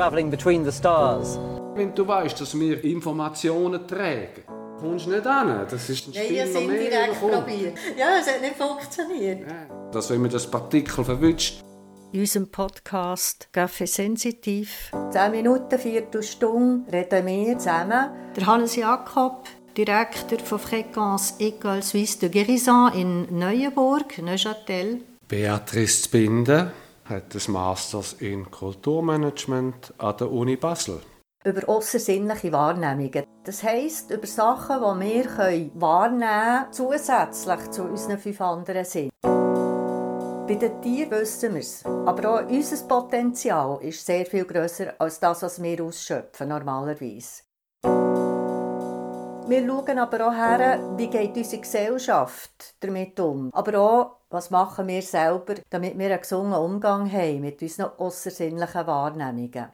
travelling between the stars. Wenn du weißt, dass wir Informationen tragen, kommst du nicht an. Das ist ein Ja, ich habe es indirekt probiert. Ja, es hat nicht funktioniert. Dass wenn man das Partikel verwünscht, In unserem Podcast «Café Sensitiv» 10 Minuten, Viertelstunde reden wir zusammen. Der Hannes Jakob, Direktor von Fréquence École Suisse de Guérison in Neuenburg, Neuchâtel. Beatrice Zbinden hat das Masters in Kulturmanagement an der Uni Basel. Über aussersinnliche Wahrnehmungen. Das heisst, über Sachen, die wir wahrnehmen können, zusätzlich zu unseren fünf anderen Sinnen. Bei den Tieren wissen wir es. Aber auch unser Potenzial ist sehr viel grösser als das, was wir ausschöpfen, normalerweise. Wir schauen aber auch her, wie geht unsere Gesellschaft damit um. Aber auch, was machen wir selber, damit wir einen gesunden Umgang haben mit unseren aussersinnlichen Wahrnehmungen.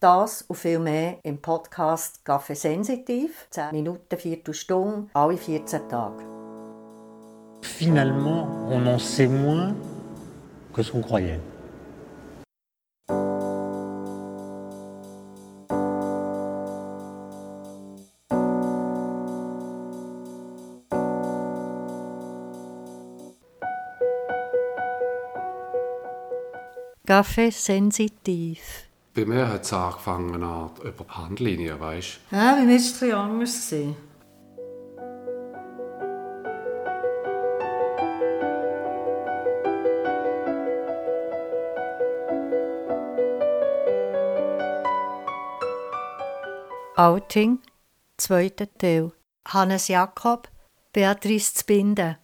Das und viel mehr im Podcast Café Sensitiv. 10 Minuten, Viertelstunde, alle 14 Tage. Finalement, on en sait moins que ce croyait. Café Sensitiv. Bei mir hat es angefangen an, über die Handlinie, weißt Ja, bei mir war es etwas anders. Outing, zweiter Teil. Hannes Jakob, Beatrice Zbinden.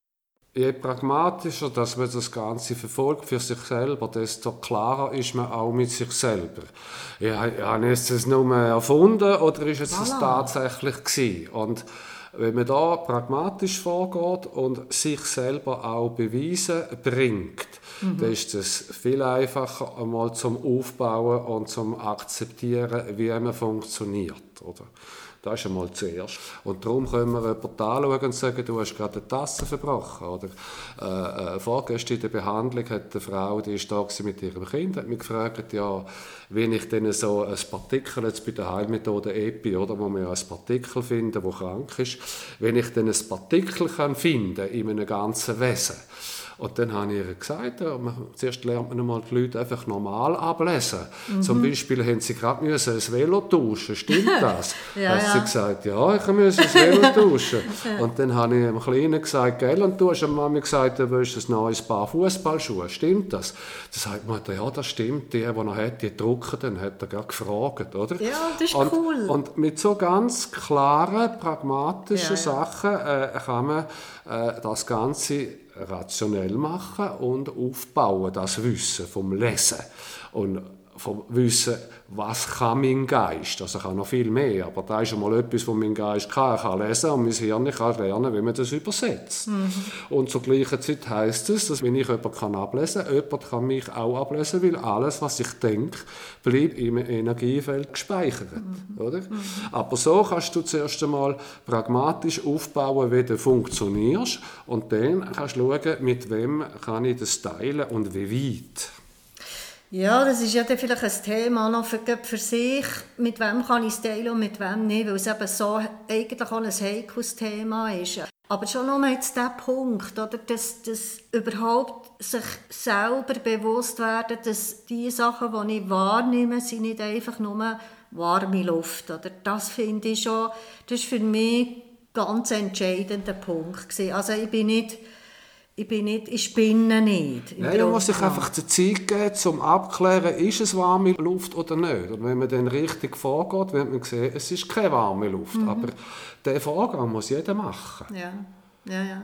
Je pragmatischer dass man das Ganze verfolgt für sich selber, desto klarer ist man auch mit sich selber. Ja, habe ich das nur erfunden oder ist es das tatsächlich gewesen? Und wenn man da pragmatisch vorgeht und sich selber auch beweisen bringt, dann ist es viel einfacher einmal zum Aufbauen und zum Akzeptieren, wie man funktioniert. Oder? Das ist einmal zuerst. Und darum können wir jemanden anschauen und sagen, du hast gerade eine Tasse verbrochen. Oder äh, äh, vorgestern in der Behandlung hat eine Frau, die ist da mit ihrem Kind, hat mich gefragt, ja, wenn ich denn so ein Partikel, jetzt bei der Heilmethode EPI, oder, wo wir ja ein Partikel finden, das krank ist, wenn ich denn ein Partikel kann finden in einem ganzen Wesen, und dann habe ich ihr gesagt, ja, man, zuerst lernt man mal die Leute einfach normal ablesen. Zum Beispiel haben sie gerade müssen ein Velo tauschen, stimmt das? Ja, hat sie ja. gesagt, ja, ich musste ein Velo tauschen. und dann habe ich dem Kleinen gesagt, gell, und du hast der Mami gesagt, du willst ein neues Paar Fußballschuhe, stimmt das? Dann sagt Mutter, ja, das stimmt, die, die er hat, die drucken, dann hat er gerade gefragt, oder? Ja, das ist und, cool. Und mit so ganz klaren, pragmatischen ja. Sachen äh, kann man äh, das Ganze rationell machen und aufbauen, das Wissen vom Lesen. Und vom Wissen, was kann mein Geist? Also ich kann noch viel mehr, aber da ist einmal etwas, was mein Geist kann. Er kann lesen und mein Hirn kann lernen, wie man das übersetzt. Und zur gleichen Zeit heisst es, dass wenn ich jemanden kann ablesen kann, jemand kann mich auch ablesen, weil alles, was ich denke, bleibt im Energiefeld gespeichert. Oder? Aber so kannst du zuerst einmal pragmatisch aufbauen, wie du funktionierst und dann kannst du schauen, mit wem kann ich das teilen und wie weit. Ja, das ist ja dann vielleicht ein Thema noch für, für sich. Mit wem kann ich es teilen und mit wem nicht, weil es eben so eigentlich auch ein heikles Thema ist. Aber schon nur jetzt der Punkt, oder, dass, dass überhaupt sich selber bewusst werden, dass die Sachen, die ich wahrnehme, sind nicht einfach nur warme Luft. Oder? Das finde ich schon, das ist für mich ein ganz entscheidender Punkt. Also ich bin nicht, ich bin nicht, ich spinne nicht. Nein, man muss sich einfach die Zeit geben, um abzuklären, ist es warme Luft oder nicht. Und wenn man dann richtig vorgeht, wird man sehen, es ist keine warme Luft. Mhm. Aber diesen Vorgang muss jeder machen. Ja, ja, ja.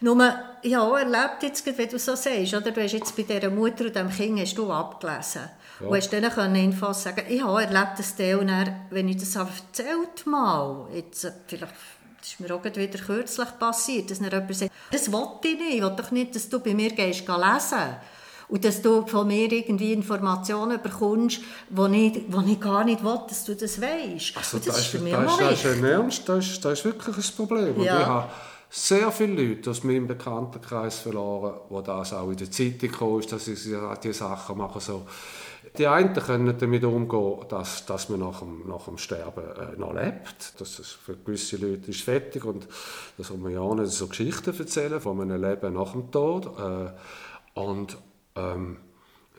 Nur, auch erlebt, jetzt, wie du so sagst, oder? du hast jetzt bei dieser Mutter und dem Kind hast du abgelesen. Und hast denen können Infos sagen Ich habe erlebt, dass der und er, wenn ich das erzählt mal, jetzt, äh, vielleicht, das ist mir auch wieder kürzlich passiert, dass mir jemand sagt, das wollte ich nicht, ich will doch nicht, dass du bei mir gehst geh lesen. Und dass du von mir irgendwie Informationen bekommst, die ich, die ich gar nicht will, dass du das weißt. Also das, das ist, für mich das, das ist ein Ernst, das ist, das ist wirklich ein Problem. Ja. ich habe sehr viele Leute aus meinem Bekanntenkreis verloren, wo das auch in der Zeitung kam, dass sie diese Sachen machen so. Die einen können damit umgehen, dass, dass man nach dem, nach dem Sterben äh, noch lebt. Das für gewisse Leute ist fertig und das man ja auch nicht so Geschichten erzählen von einem Leben nach dem Tod. Äh, und ähm,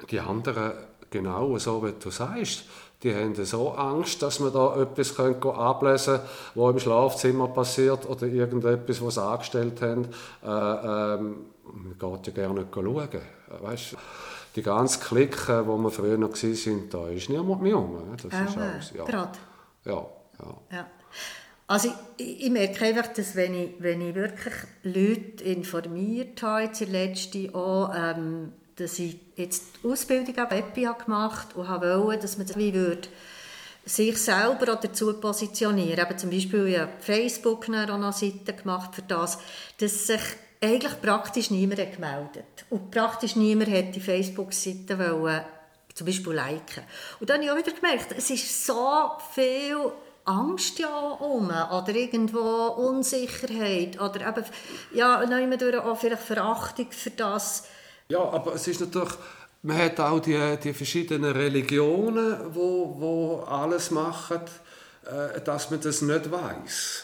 die anderen, genau so wie du sagst, die haben so Angst, dass man da etwas ablesen können, was im Schlafzimmer passiert oder irgendetwas, was sie angestellt haben. Äh, ähm, man geht ja gerne schauen. Weißt, die ganze Clique, wo wir früher noch waren, da ist niemand mehr um. Das äh, ist alles, ja. Gerade. Ja, ja. ja. Also ich, ich, merke einfach, dass wenn ich, wenn ich wirklich Leute informiert habe, jetzt letzte auch, ähm, dass ich jetzt die Ausbildung an EPI gemacht und wollte, dass man das wie würde, sich selber dazu positionieren. Eben zum Beispiel ja Facebook eine Seite gemacht für das, dass sich eigentlich praktisch niemand hat gemeldet. Und praktisch niemand hat die Facebook-Seite zum Beispiel liken. Und dann habe ich auch wieder gemerkt, es ist so viel Angst ja um oder irgendwo Unsicherheit oder eben ja, auch vielleicht Verachtung für das, ja, aber es ist natürlich, man hat auch die, die verschiedenen Religionen, wo, wo alles machen, dass man das nicht weiß.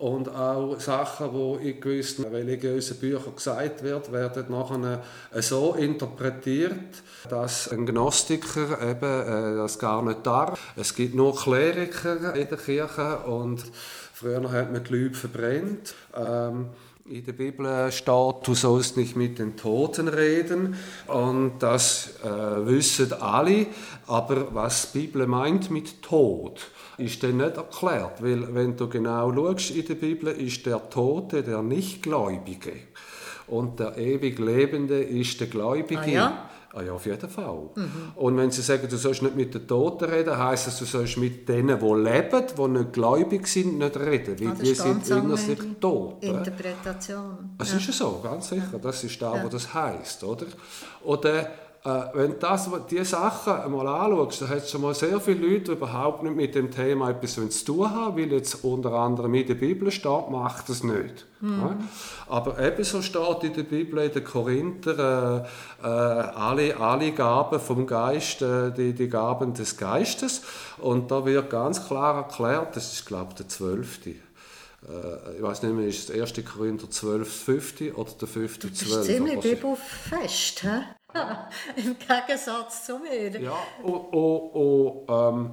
Und auch Sachen, die in gewissen religiösen Büchern gesagt werden, werden nachher äh, so interpretiert, dass ein Gnostiker eben äh, das gar nicht darf. Es gibt nur Kleriker in der Kirche und früher hat man die Leute verbrennt. Ähm, in der Bibel steht, du sollst nicht mit den Toten reden. Und das äh, wissen alle. Aber was die Bibel meint mit Tod, ist dann nicht erklärt. Weil, wenn du genau schaust in der Bibel, ist der Tote der Nichtgläubige. Und der ewig Lebende ist der Gläubige. Ah, ja? Ah ja, auf jeden Fall. Mhm. Und wenn sie sagen, du sollst nicht mit den Toten reden, heisst das, du sollst mit denen, die leben, die nicht gläubig sind, nicht reden. Weil ah, die sind innerlich tot. Interpretation. Das ja. ist ja so, ganz sicher. Das ist da, ja. wo das heisst. Oder? Oder wenn du diese Sachen einmal anschaust, dann hat es schon mal sehr viele Leute, die überhaupt nicht mit dem Thema etwas zu tun haben, weil jetzt unter anderem in der Bibel steht, macht das nicht. Mhm. Aber ebenso steht in der Bibel, in den Korinther, äh, äh, alle, alle Gaben vom Geist, äh, die, die Gaben des Geistes. Und da wird ganz klar erklärt, das ist glaube ich der zwölfte äh, ich weiß nicht mehr, ist es 1. Korinther 12, 50 oder der 5. 12? Das ist ziemlich bibelfest, hä? Im Gegensatz zu mir. Ja, und, und, und ähm,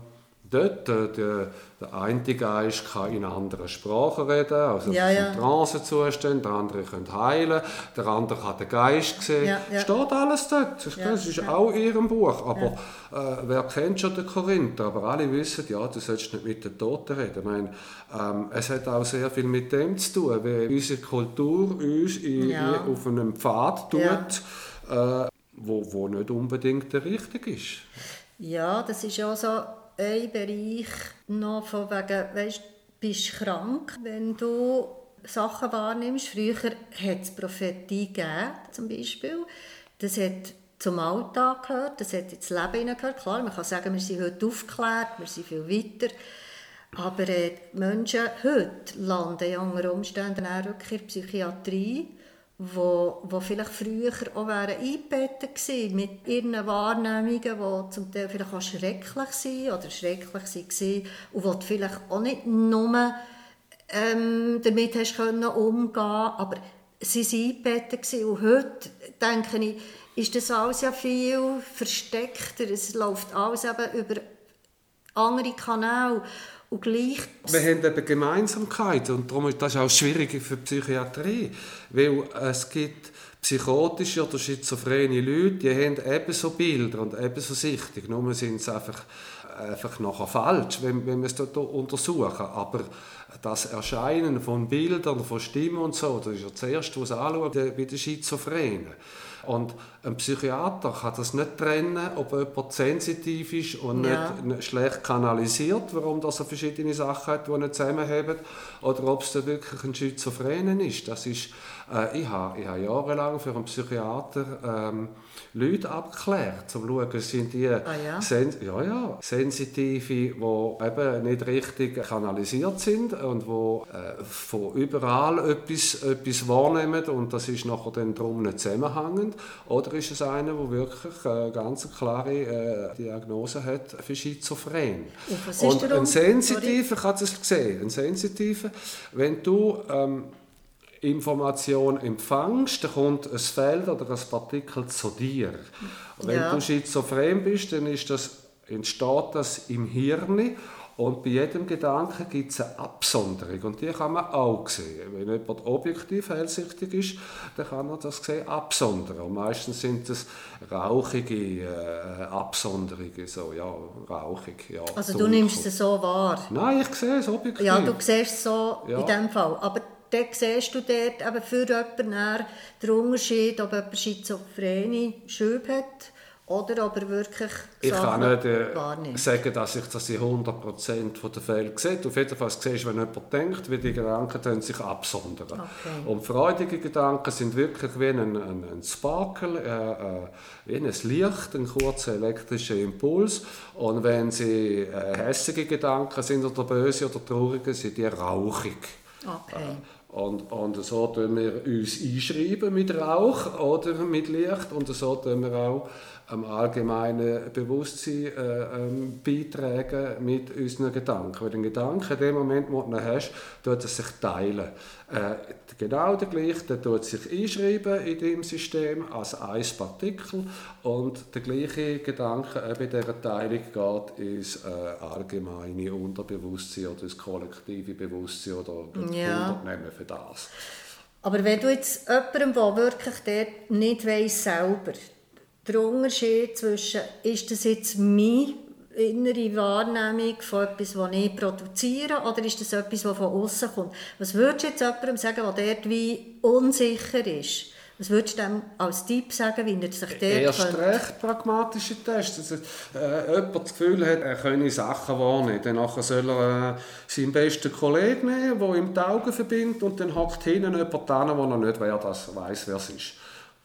dort, der, der, eine Geist kann in anderen Sprachen reden, also ja, ja. Trancezustand, der andere kann heilen, der andere hat den Geist sehen. Ja, ja. Steht alles dort. Das, ja, ist ja. auch in ihrem Buch. Aber äh, wer kennt schon den Korinther? Aber alle wissen, ja, du sollst nicht mit den Toten reden. Ich meine, ähm, es hat auch sehr viel mit dem zu tun, wie unsere Kultur uns in, auf einem Pfad tut. Äh, wo, wo nicht unbedingt der richtige ist. Ja, das ist ja so ein Bereich noch von wegen, weißt, bist krank, wenn du Sachen wahrnimmst. Früher hat es Prophetie gegeben, zum Beispiel. Das hat zum Alltag gehört, das hat ins Leben gehört. Klar, man kann sagen, wir sind heute aufgeklärt, wir sind viel weiter. Aber äh, Menschen heute landen ja unter Umständen auch in der Psychiatrie wo, wo vielleicht früher auch wären eingebettet gewesen, mit ihren Wahrnehmungen, die zum Teil vielleicht auch schrecklich waren oder schrecklich waren und wo du vielleicht auch nicht nur ähm, damit hast können umgehen aber sie waren eingebettet und heute denke ich, ist das alles ja viel versteckter, es läuft alles eben über andere Kanäle und gleich... Wir haben eben Gemeinsamkeit und darum ist das auch schwierig für die Psychiatrie, weil es gibt psychotische oder schizophrene Leute, die haben ebenso Bilder und ebenso Sichtung, nur sind es einfach, einfach nachher falsch, wenn, wenn wir es dort untersuchen. Aber das Erscheinen von Bildern, von Stimmen und so, das ist ja das Erste, was anschaut, bei den Schizophrenen. Und ein Psychiater kann das nicht trennen, ob jemand sensitiv ist und ja. nicht schlecht kanalisiert, warum das so verschiedene Sachen hat, die nicht zusammenheben, oder ob es wirklich ein Schizophrenen ist. Das ist Äh, ich habe ich jahrelang für einen Psychiater ähm, Leute abgeklärt, um zu schauen, sind die Ah, ja? Sen ja, ja, Sensitive, die eben nicht richtig kanalisiert sind und die äh, von überall etwas, etwas wahrnehmen und das ist nachher dann darum nicht zusammenhängend. Oder ist es einer, der wirklich eine ganz klare äh, Diagnose hat für Schizophren? Und Und ein Sensitiver, ich habe das gesehen, ein Sensitiver, wenn du ähm, Information empfängst, dann kommt ein Feld oder ein Partikel zu dir. Und wenn Ja. du schizophren bist, dann ist das, entsteht das im Hirn und bei jedem Gedanken gibt es eine Absonderung und die kann man auch sehen. Wenn jemand objektiv hellsichtig ist, dann kann er das sehen, absondern. Und meistens sind das rauchige äh, Absonderungen, so, ja, rauchig, ja. Also du dunkel. nimmst es so wahr. Nein, ich sehe es objektiv. Ja, du siehst es so Ja. in dem Fall. Aber dann siehst du dort eben für jemanden den Unterschied, ob jemand schizophrene Schübe hat oder ob er wirklich Ich kann nicht äh, sagen, dass ich das in 100% der Fälle sehe. Auf jeden Fall siehst du, wenn jemand denkt, wie die Gedanken sich absondern. Okay. Und freudige Gedanken sind wirklich wie ein, ein, ein Sparkle, äh, äh, wie ein Licht, ein kurzer elektrischer Impuls. Und wenn sie äh, hässige Gedanken sind oder böse oder traurige, sind die rauchig. Okay. Und, und so tun wir uns einschreiben mit Rauch oder mit Licht und so tun wir auch am allgemeinen Bewusstsein äh, ähm, beitragen mit unseren Gedanken. Weil ein Gedanke, in dem Moment, wo du ihn hast, tut er sich teilen. Äh, genau der gleiche, der tut sich einschreiben in dem System als ein Partikel und der gleiche Gedanke eben in dieser Teilung geht ins äh, allgemeine Unterbewusstsein oder ins kollektive Bewusstsein oder Ja. Unternehmen das. Aber wenn du jetzt jemandem, der wirklich dort nicht weiss selber, der Unterschied zwischen, ist das jetzt meine innere Wahrnehmung von etwas, das ich produziere, oder ist das etwas, das von außen kommt? Was würdest du jetzt jemandem sagen, der dort wie unsicher ist? Was würdest du dem als Tipp sagen, wie er sich dort Erst könnte- recht pragmatische Tests. Also, äh, jemand das Gefühl hat, er könne Sachen wahrnehmen, dann nachher soll er äh, seinen besten Kollegen nehmen, der ihm die Augen verbindet und dann hockt hinten jemand an, der noch nicht wer das weiss, wer es ist.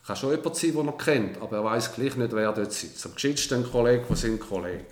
Kann schon jemand sein, den er kennt, aber er weiß gleich nicht, wer dort sitzt. Am geschicktesten ein Kollege von seinem Kollegen.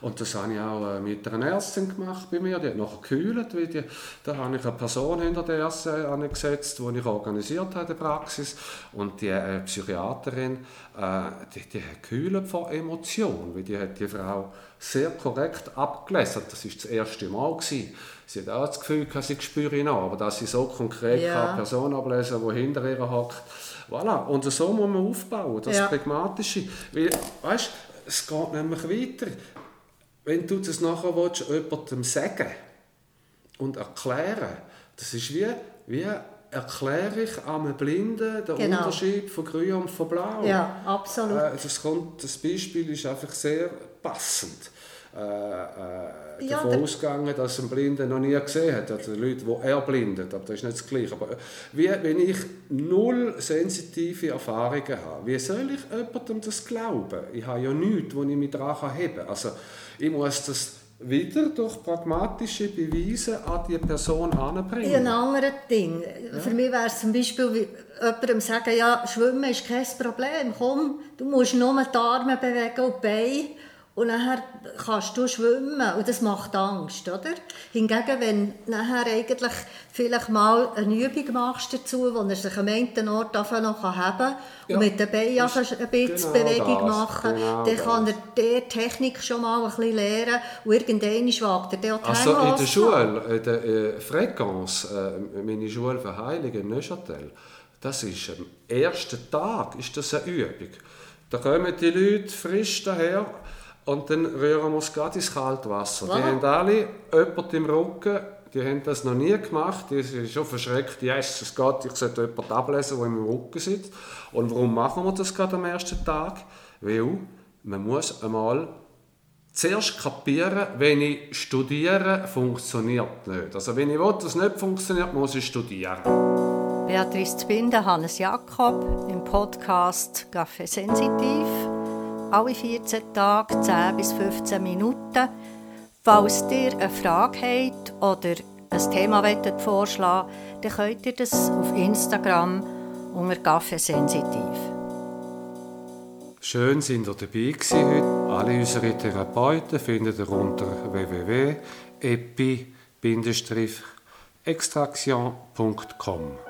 Und das habe ich auch äh, mit einer Ärztin gemacht bei mir. Die hat nachher gekühlt. Weil die, da habe ich eine Person hinter der Ärztin angesetzt, die ich organisiert habe in der Praxis. Und die äh, Psychiaterin, äh, die, die hat gekühlt vor Emotion. Weil die hat die Frau sehr korrekt abgelesen. Das war das erste Mal. Gewesen. Sie hat auch das Gefühl, gehabt, sie spüre ihn. Aber dass sie so konkret Ja. kann, eine Person ablesen die hinter ihr hockt. Voilà. Und so muss man aufbauen, das Ja. Pragmatische. Weil, weißt, es geht nämlich weiter. Wenn du das nachher willst, jemandem sagen und erklären, das ist wie, wie erkläre ich einem Blinden den Genau. Unterschied von grün und von blau. Ja, absolut. Äh, das, kommt, das Beispiel ist einfach sehr passend. Äh, äh, Ja, davon der- ausgegangen, dass ein Blinder noch nie gesehen hat. Also Leute, die er blindet, aber das ist nicht das Gleiche. Aber wie, wenn ich null sensitive Erfahrungen habe, wie soll ich jemandem das glauben? Ich habe ja nichts, wo ich mich daran heben kann. Also ich muss das wieder durch pragmatische Beweise an die Person Ja, anbringen. ein anderes Ding. Für mich wäre es zum Beispiel, wie jemandem sagen, ja, Schwimmen ist kein Problem. Komm, du musst nur die Arme bewegen und die Beine und nachher kannst du schwimmen. Und das macht Angst, oder? Hingegen, wenn du nachher eigentlich vielleicht mal eine Übung machst dazu, wo er sich am einen Ort noch haben kann Ja. und mit den Beinen ein bisschen genau Bewegung das, machen, genau dann kann er die Technik schon mal ein bisschen lernen und irgendwann wagt er dann auch Also in der. Schule, in der äh, Fréquence, äh, meine Schule für Heilige in Neuchâtel, das ist am ersten Tag ist das eine Übung. Da kommen die Leute frisch daher und dann rühren wir es gerade ins Kaltwasser. Die Voilà. haben alle jemanden im Rücken, die haben das noch nie gemacht, die sind schon verschreckt, yes, es geht, ich sollte jemanden ablesen, der im Rücken sitzt. Und warum machen wir das gerade am ersten Tag? Weil man muss einmal zuerst kapieren, wenn ich studiere, funktioniert nicht. Also wenn ich will, dass es nicht funktioniert, muss ich studieren. Beatrice Zbinden, Hannes Jakob im Podcast Café Sensitiv. Alle 14 Tage 10 bis 15 Minuten. Falls ihr eine Frage habt oder ein Thema vorschlagen wollt, dann könnt ihr das auf Instagram unter Kaffeesensitiv. Schön sind ihr dabei gewesen heute. Alle unsere Therapeuten findet ihr unter www.epi-extraction.com.